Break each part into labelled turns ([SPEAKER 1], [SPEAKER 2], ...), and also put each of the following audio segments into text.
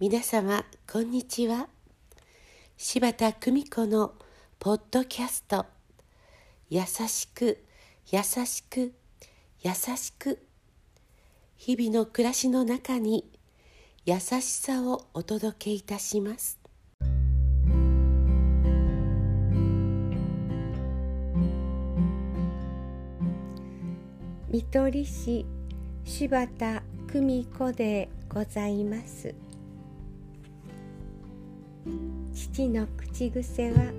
[SPEAKER 1] 皆様こんにちは。柴田久美子のポッドキャスト「優しく優しく優しく」日々の暮らしの中に優しさをお届けいたします。
[SPEAKER 2] 見取り師柴田久美子でございます。父の口癖は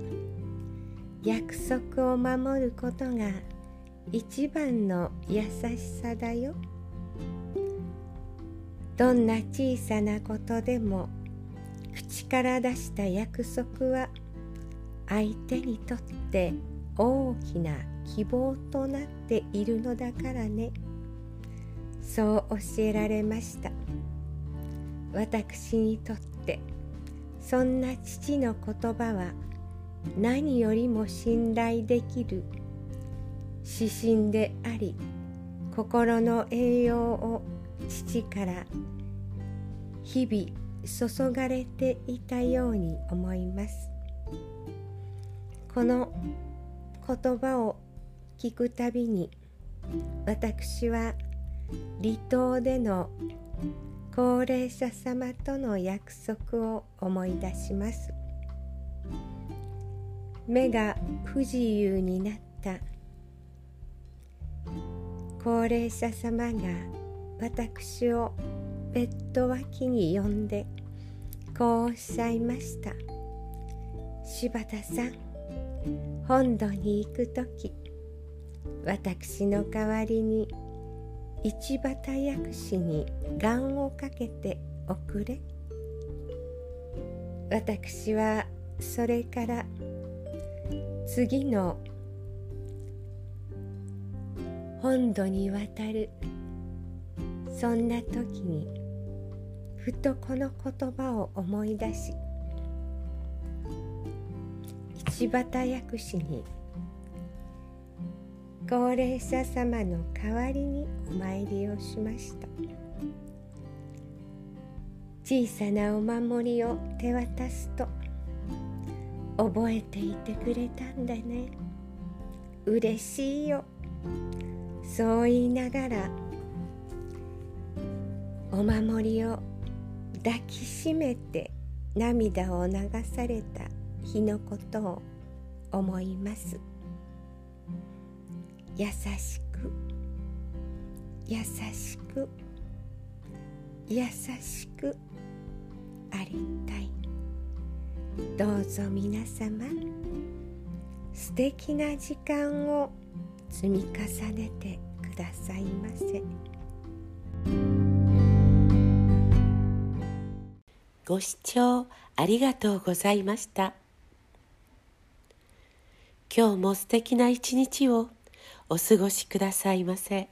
[SPEAKER 2] 約束を守ることが一番の優しさだよ。どんな小さなことでも口から出した約束は相手にとって大きな希望となっているのだからね。そう教えられました。私にとってそんな父の言葉は何よりも信頼できる指針であり心の栄養を父から日々注がれていたように思います。この言葉を聞くたびに私は離島での高齢者様との約束を思い出します。目が不自由になった。高齢者様が私をベッド脇に呼んでこうおっしゃいました柴田さん本土に行く時私の代わりに一畑薬師に願をかけておくれ。私はそれから次の本土に渡るそんな時にふとこの言葉を思い出し一畑薬師に高齢者様の代わりにお参りをしました。小さなお守りを手渡すと覚えていてくれたんだね。嬉しいよ。そう言いながらお守りを抱きしめて涙を流された日のことを思います。優しく優しく優しくありたい。どうぞ皆様素敵な時間を積み重ねてくださいませ。
[SPEAKER 1] ご視聴ありがとうございました。今日も素敵な一日をお過ごしくださいませ。